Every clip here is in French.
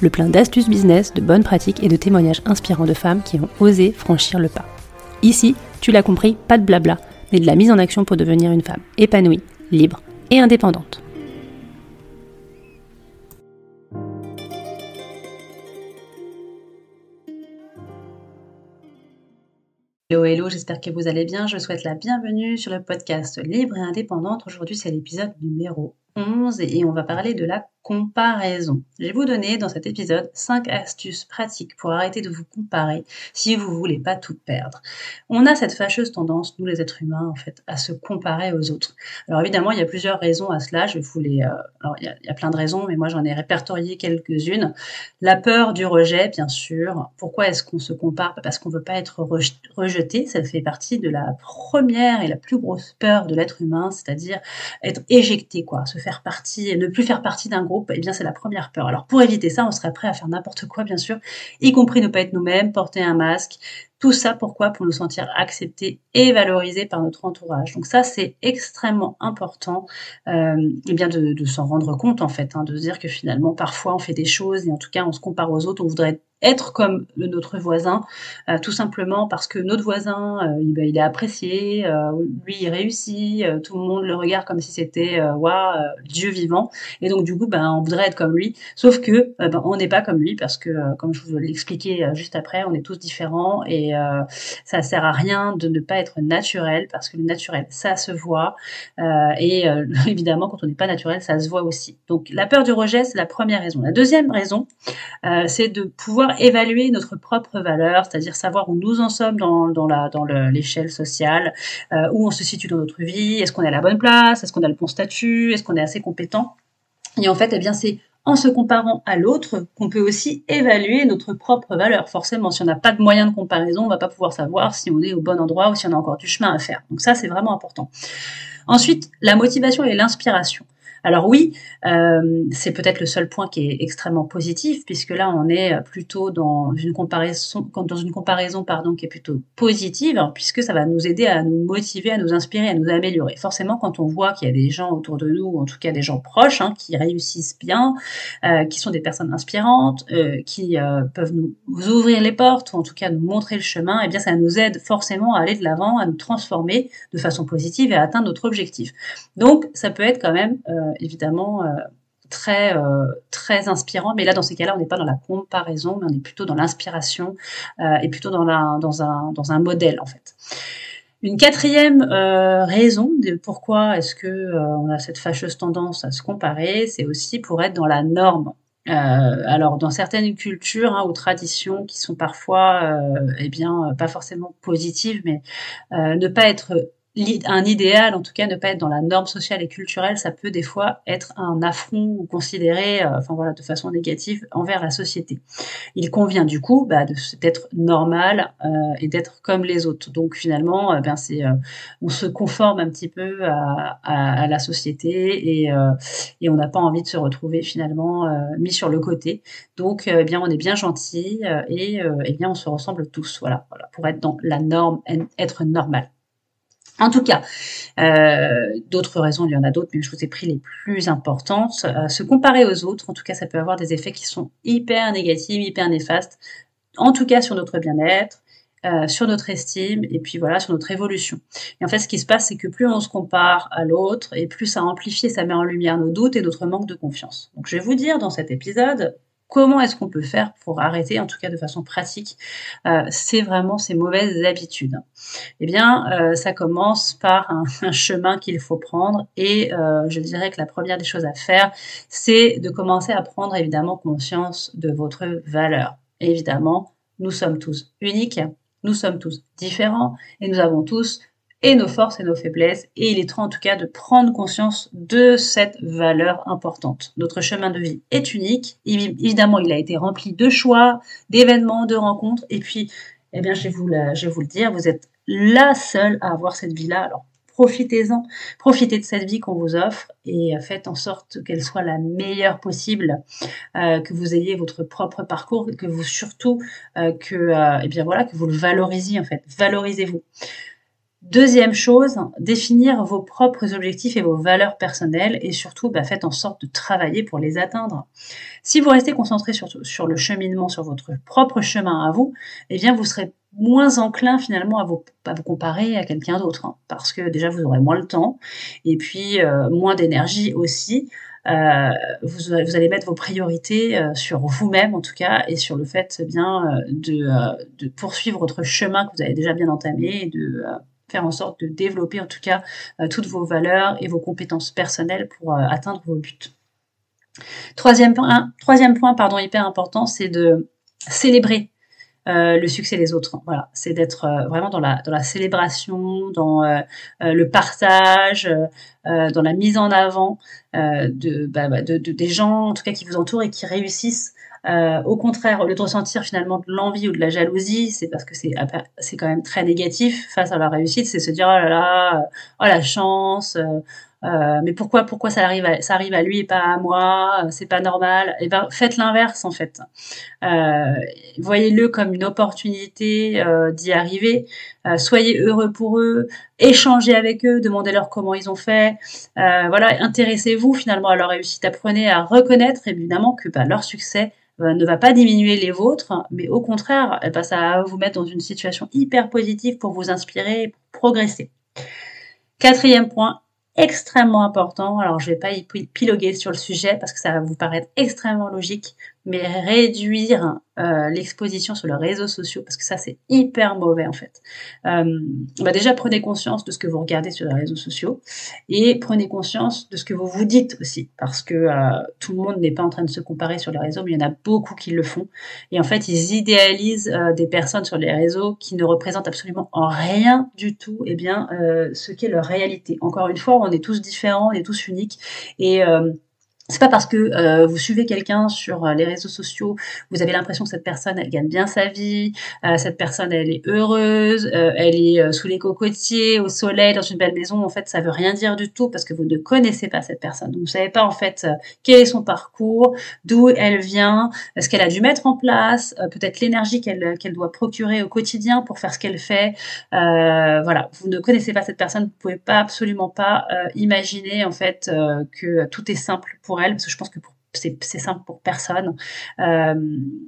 le plein d'astuces business, de bonnes pratiques et de témoignages inspirants de femmes qui ont osé franchir le pas. Ici, tu l'as compris, pas de blabla, mais de la mise en action pour devenir une femme épanouie, libre et indépendante. Hello, hello, j'espère que vous allez bien. Je souhaite la bienvenue sur le podcast Libre et Indépendante. Aujourd'hui, c'est l'épisode numéro 11 et on va parler de la comparaison. Je vais vous donner dans cet épisode 5 astuces pratiques pour arrêter de vous comparer si vous voulez pas tout perdre. On a cette fâcheuse tendance, nous les êtres humains, en fait, à se comparer aux autres. Alors évidemment, il y a plusieurs raisons à cela. Je vous les, euh, alors il y, a, plein de raisons, mais moi j'en ai répertorié quelques-unes. La peur du rejet, bien sûr. Pourquoi est-ce qu'on se compare? Parce qu'on veut pas être rejeté. Ça fait partie de la première et la plus grosse peur de l'être humain, c'est-à-dire être éjecté, quoi, se faire partie, ne plus faire partie d'un eh bien c'est la première peur. Alors pour éviter ça, on serait prêt à faire n'importe quoi, bien sûr, y compris ne pas être nous-mêmes, porter un masque. Tout ça pourquoi? Pour nous sentir acceptés et valorisés par notre entourage. Donc ça c'est extrêmement important, euh, et bien de, de s'en rendre compte en fait, hein, de se dire que finalement parfois on fait des choses et en tout cas on se compare aux autres, on voudrait être être comme notre voisin, euh, tout simplement parce que notre voisin, euh, il, il, est apprécié, euh, lui il réussit, tout le monde le regarde comme si c'était waouh Dieu vivant, et donc du coup ben on voudrait être comme lui, sauf que ben, on n'est pas comme lui parce que comme je vous l'expliquais juste après, on est tous différents et ça sert à rien de ne pas être naturel parce que le naturel ça se voit et évidemment quand on n'est pas naturel ça se voit aussi. Donc la peur du rejet c'est la première raison. La deuxième raison c'est de pouvoir évaluer notre propre valeur, c'est-à-dire savoir où nous en sommes dans, l'échelle sociale, euh, où on se situe dans notre vie, est-ce qu'on est à la bonne place, est-ce qu'on a le bon statut, est-ce qu'on est assez compétent. Et en fait, eh bien, c'est en se comparant à l'autre qu'on peut aussi évaluer notre propre valeur. Forcément, si on n'a pas de moyen de comparaison, on va pas pouvoir savoir si on est au bon endroit ou si on a encore du chemin à faire. Donc ça, c'est vraiment important. Ensuite, la motivation et l'inspiration. Alors oui, euh, c'est peut-être le seul point qui est extrêmement positif, puisque là, on est plutôt dans une comparaison, dans une comparaison pardon, qui est plutôt positive, hein, puisque ça va nous aider à nous motiver, à nous inspirer, à nous améliorer. Forcément, quand on voit qu'il y a des gens autour de nous, ou en tout cas des gens proches, hein, qui réussissent bien, euh, qui sont des personnes inspirantes, euh, qui peuvent nous ouvrir les portes, ou en tout cas nous montrer le chemin, et eh bien ça nous aide forcément à aller de l'avant, à nous transformer de façon positive et à atteindre notre objectif. Donc, ça peut être quand même évidemment euh, très euh, très inspirant. Mais là, dans ces cas-là, on n'est pas dans la comparaison, mais on est plutôt dans l'inspiration euh, et plutôt dans, dans, un, dans un modèle en fait. Une quatrième euh, raison de pourquoi est-ce que euh, on a cette fâcheuse tendance à se comparer, c'est aussi pour être dans la norme. Euh, alors dans certaines cultures hein, ou traditions qui sont parfois, eh bien, pas forcément positives, mais ne pas être un idéal, en tout cas ne pas être dans la norme sociale et culturelle, ça peut des fois être un affront ou considéré, euh, enfin voilà, de façon négative envers la société. Il convient du coup bah, d'être normal euh, et d'être comme les autres. Donc finalement, euh, ben c'est, euh, on se conforme un petit peu à, à, à la société et, et on n'a pas envie de se retrouver finalement mis sur le côté. Donc eh bien on est bien gentil et eh bien on se ressemble tous. Voilà, voilà pour être dans la norme, être normal. En tout cas, euh, d'autres raisons, il y en a d'autres, mais je vous ai pris les plus importantes. Euh, se comparer aux autres, en tout cas, ça peut avoir des effets qui sont hyper négatifs, hyper néfastes, en tout cas sur notre bien-être, euh, sur notre estime et puis voilà sur notre évolution. Et en fait, ce qui se passe, c'est que plus on se compare à l'autre et plus ça amplifie, ça met en lumière nos doutes et notre manque de confiance. Donc, je vais vous dire dans cet épisode comment est-ce qu'on peut faire pour arrêter, en tout cas de façon pratique, euh, vraiment ces mauvaises habitudes Eh bien, euh, ça commence par un, chemin qu'il faut prendre et euh, je dirais que la première des choses à faire, c'est de commencer à prendre évidemment conscience de votre valeur. évidemment, nous sommes tous uniques, nous sommes tous différents et nous avons tous et nos forces et nos faiblesses. Et il est temps en tout cas de prendre conscience de cette valeur importante. Notre chemin de vie est unique. Évidemment, il a été rempli de choix, d'événements, de rencontres. Et puis, eh bien, je vais vous, le dire, vous êtes la seule à avoir cette vie-là. Alors, profitez-en, profitez de cette vie qu'on vous offre et faites en sorte qu'elle soit la meilleure possible, euh, que vous ayez votre propre parcours, que vous surtout euh, que, euh, eh bien voilà, que vous le valorisiez en fait, valorisez-vous. Deuxième chose, définir vos propres objectifs et vos valeurs personnelles et surtout bah, faites en sorte de travailler pour les atteindre. Si vous restez concentré sur, le cheminement, sur votre propre chemin à vous, eh bien vous serez moins enclin finalement à vous, à vous comparer à quelqu'un d'autre hein, parce que déjà vous aurez moins le temps et puis euh, moins d'énergie aussi. Euh, vous, vous, allez mettre vos priorités euh, sur vous-même en tout cas et sur le fait eh bien de, de, poursuivre votre chemin que vous avez déjà bien entamé et de faire en sorte de développer en tout cas euh, toutes vos valeurs et vos compétences personnelles pour euh, atteindre vos buts. Troisième point, pardon, hyper important, c'est de célébrer euh, le succès des autres. C'est d'être vraiment dans la, célébration, dans le partage, dans la mise en avant bah, bah, de, de, des gens, en tout cas qui vous entourent et qui réussissent euh, au contraire, au lieu de ressentir finalement de l'envie ou de la jalousie, c'est parce que c'est c'est quand même très négatif face à la réussite, c'est se dire oh là là, oh la chance, euh, euh, mais pourquoi pourquoi ça arrive à, ça arrive à lui et pas à moi, c'est pas normal. Et eh ben faites l'inverse en fait. Voyez-le comme une opportunité d'y arriver. soyez heureux pour eux, échangez avec eux, demandez-leur comment ils ont fait. voilà, intéressez-vous finalement à leur réussite. Apprenez à reconnaître évidemment que bah, leur succès euh, ne va pas diminuer les vôtres, mais au contraire, eh ben, ça va vous mettre dans une situation hyper positive pour vous inspirer et progresser. Quatrième point, extrêmement important. Alors, je vais pas y piloguer sur le sujet parce que ça va vous paraître extrêmement logique, mais réduire euh, l'exposition sur les réseaux sociaux, parce que ça c'est hyper mauvais en fait. Euh, bah déjà prenez conscience de ce que vous regardez sur les réseaux sociaux et prenez conscience de ce que vous vous dites aussi, parce que euh, tout le monde n'est pas en train de se comparer sur les réseaux, mais il y en a beaucoup qui le font. Et en fait, ils idéalisent euh, des personnes sur les réseaux qui ne représentent absolument en rien du tout, eh bien, euh, ce qu'est leur réalité. Encore une fois, on est tous différents, on est tous uniques, et c'est pas parce que euh, vous suivez quelqu'un sur euh, les réseaux sociaux, vous avez l'impression que cette personne elle gagne bien sa vie, euh, cette personne elle est heureuse, elle est sous les cocotiers, au soleil, dans une belle maison. En fait, ça veut rien dire du tout parce que vous ne connaissez pas cette personne. Donc, vous savez pas en fait quel est son parcours, d'où elle vient, ce qu'elle a dû mettre en place, peut-être l'énergie qu'elle qu'elle doit procurer au quotidien pour faire ce qu'elle fait. voilà, vous ne connaissez pas cette personne, vous pouvez pas absolument pas imaginer en fait que tout est simple pour parce que je pense que c'est simple pour personne. Euh,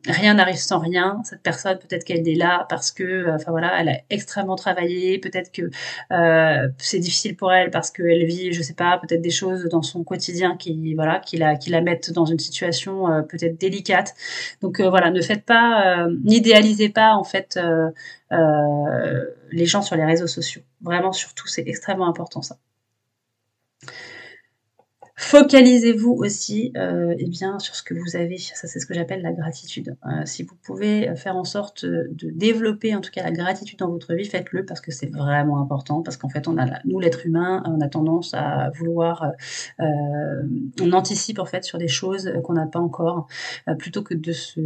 rien n'arrive sans rien. Cette personne, peut-être qu'elle est là parce que, euh, enfin voilà, elle a extrêmement travaillé. Peut-être que euh, c'est difficile pour elle parce qu'elle vit, je sais pas, peut-être des choses dans son quotidien qui, voilà, qui la mettent dans une situation peut-être délicate. Donc voilà, ne faites pas, n'idéalisez pas en fait les gens sur les réseaux sociaux. Vraiment, surtout, c'est extrêmement important ça. Focalisez-vous aussi euh, eh bien, sur ce que vous avez. Ça, c'est ce que j'appelle la gratitude. Euh, si vous pouvez faire en sorte de développer, en tout cas, la gratitude dans votre vie, faites-le parce que c'est vraiment important. Parce qu'en fait, on a, nous, l'être humain, on a tendance à vouloir, euh, on anticipe en fait sur des choses qu'on n'a pas encore, euh, plutôt que de se,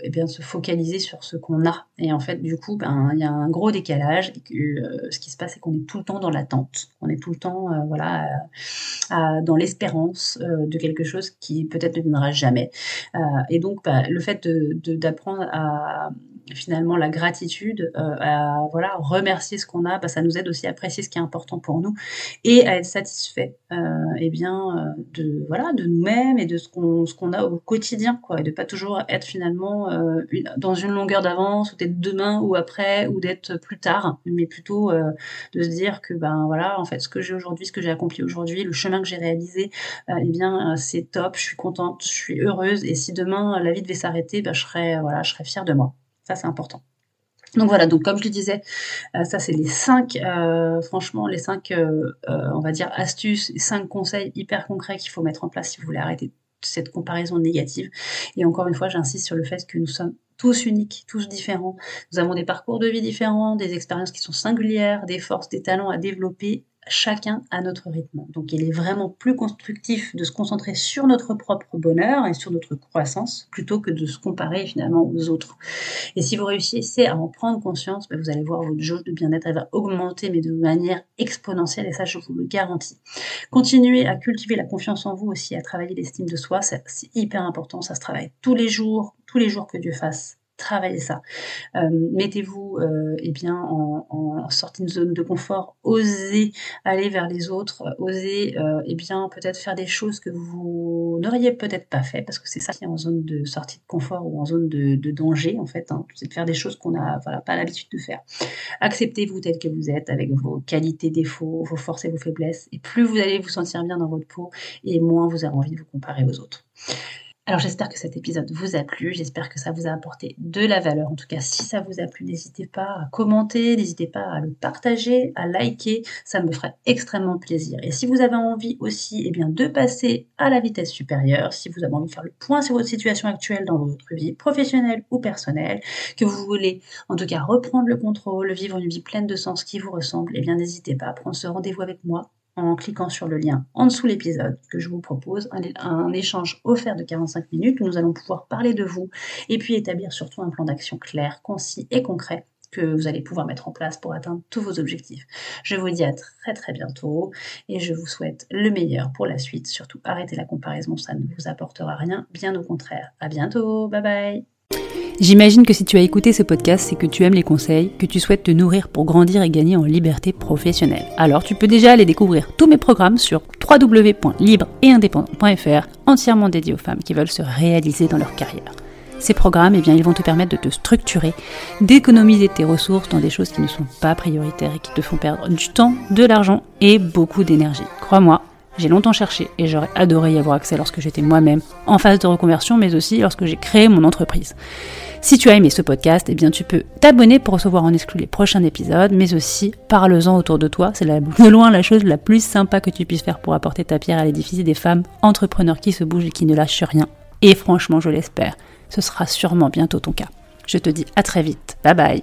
eh bien, se focaliser sur ce qu'on a. Et en fait, du coup, ben, il y a un gros décalage. Et que ce qui se passe, c'est qu'on est tout le temps dans l'attente. On est tout le temps, voilà, dans euh, de quelque chose qui peut-être ne viendra jamais. Euh, et donc, bah, le fait d'apprendre à finalement la gratitude, à voilà remercier ce qu'on a, bah, ça nous aide aussi à apprécier ce qui est important pour nous et à être satisfait et bien de voilà de nous-mêmes et de ce qu'on ce qu'on a au quotidien quoi et de pas toujours être finalement dans une longueur d'avance ou d'être demain ou après ou d'être plus tard mais plutôt de se dire que ben voilà en fait ce que j'ai aujourd'hui ce que j'ai accompli aujourd'hui le chemin que j'ai réalisé eh bien c'est top je suis contente je suis heureuse et si demain la vie devait s'arrêter ben, je serais voilà je serais fière de moi ça c'est important donc voilà, donc comme je le disais, euh, ça c'est les cinq, euh, franchement, les cinq, euh, on va dire, astuces, cinq conseils hyper concrets qu'il faut mettre en place si vous voulez arrêter cette comparaison négative. Et encore une fois, j'insiste sur le fait que nous sommes tous uniques, tous différents. Nous avons des parcours de vie différents, des expériences qui sont singulières, des forces, des talents à développer chacun à notre rythme. Donc il est vraiment plus constructif de se concentrer sur notre propre bonheur et sur notre croissance plutôt que de se comparer finalement aux autres. Et si vous réussissez à en prendre conscience, ben, vous allez voir votre jauge de bien-être, elle va augmenter mais de manière exponentielle et ça je vous le garantis. Continuez à cultiver la confiance en vous aussi, à travailler l'estime de soi, c'est hyper important, ça se travaille tous les jours, tous les jours que Dieu fasse travaillez ça. Euh, mettez-vous euh, eh bien en, sortie de zone de confort, osez aller vers les autres, osez euh, eh bien peut-être faire des choses que vous n'auriez peut-être pas fait parce que c'est ça qui est en zone de sortie de confort ou en zone de, danger en fait, hein. c'est de faire des choses qu'on n'a pas l'habitude de faire. Acceptez-vous tel que vous êtes avec vos qualités, défauts, vos forces et vos faiblesses et plus vous allez vous sentir bien dans votre peau et moins vous avez envie de vous comparer aux autres. Alors j'espère que cet épisode vous a plu, j'espère que ça vous a apporté de la valeur. En tout cas, si ça vous a plu, n'hésitez pas à commenter, n'hésitez pas à le partager, à liker, ça me ferait extrêmement plaisir. Et si vous avez envie aussi eh bien, de passer à la vitesse supérieure, si vous avez envie de faire le point sur votre situation actuelle dans votre vie professionnelle ou personnelle, que vous voulez en tout cas reprendre le contrôle, vivre une vie pleine de sens qui vous ressemble, eh bien n'hésitez pas à prendre ce rendez-vous avec moi en cliquant sur le lien en dessous l'épisode que je vous propose, un, échange offert de 45 minutes où nous allons pouvoir parler de vous et puis établir surtout un plan d'action clair, concis et concret que vous allez pouvoir mettre en place pour atteindre tous vos objectifs. Je vous dis à très très bientôt et je vous souhaite le meilleur pour la suite. Surtout arrêtez la comparaison, ça ne vous apportera rien, bien au contraire. À bientôt, bye bye J'imagine que si tu as écouté ce podcast, c'est que tu aimes les conseils, que tu souhaites te nourrir pour grandir et gagner en liberté professionnelle. Alors tu peux déjà aller découvrir tous mes programmes sur www.libre-et-indépendant.fr, entièrement dédiés aux femmes qui veulent se réaliser dans leur carrière. Ces programmes, eh bien, ils vont te permettre de te structurer, d'économiser tes ressources dans des choses qui ne sont pas prioritaires et qui te font perdre du temps, de l'argent et beaucoup d'énergie. Crois-moi, j'ai longtemps cherché et j'aurais adoré y avoir accès lorsque j'étais moi-même en phase de reconversion, mais aussi lorsque j'ai créé mon entreprise. Si tu as aimé ce podcast, eh bien tu peux t'abonner pour recevoir en exclu les prochains épisodes, mais aussi parle-en autour de toi. C'est de loin la chose la plus sympa que tu puisses faire pour apporter ta pierre à l'édifice des femmes entrepreneurs qui se bougent et qui ne lâchent rien. Et franchement, je l'espère, ce sera sûrement bientôt ton cas. Je te dis à très vite. Bye bye.